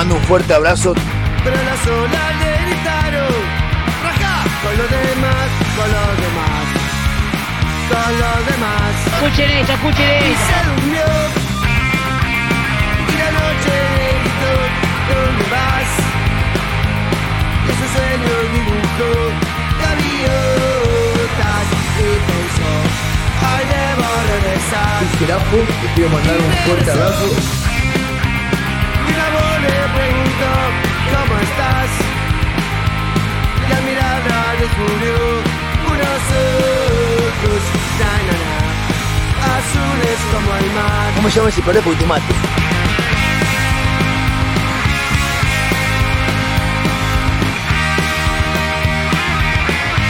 mando un fuerte abrazo. pero las olas le gritaron ¡Raja! Con los demás, con los demás Con los demás Escuchen esto, escuchen Y se durmió Y la noche le gritó ¿Dónde vas? Y ese sueño dibujó Gaviotas Y pensó Ay, debo regresar Jirafu, te quiero mandar un fuerte abrazo. Y la ¿Cómo estás? Y al mirarla descubrió unos ojos na, na, na, azules como el mar. ¿Cómo se llama ese perro? Porque te mato.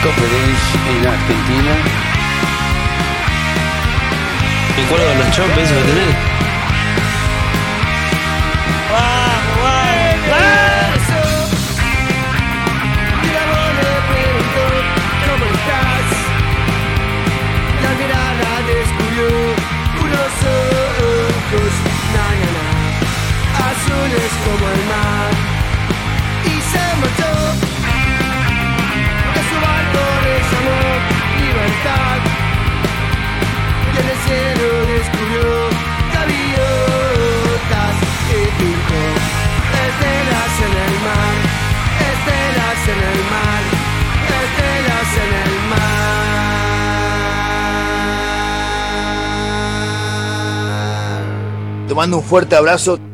Conference en Argentina. Recuerdo los chopes va a tener. Como el mar. Y se marchó de su barco le llamó libertad y en el cielo descubrió gaviotas y pintó estelas en el mar estelas en el mar estelas en el mar mando un fuerte abrazo.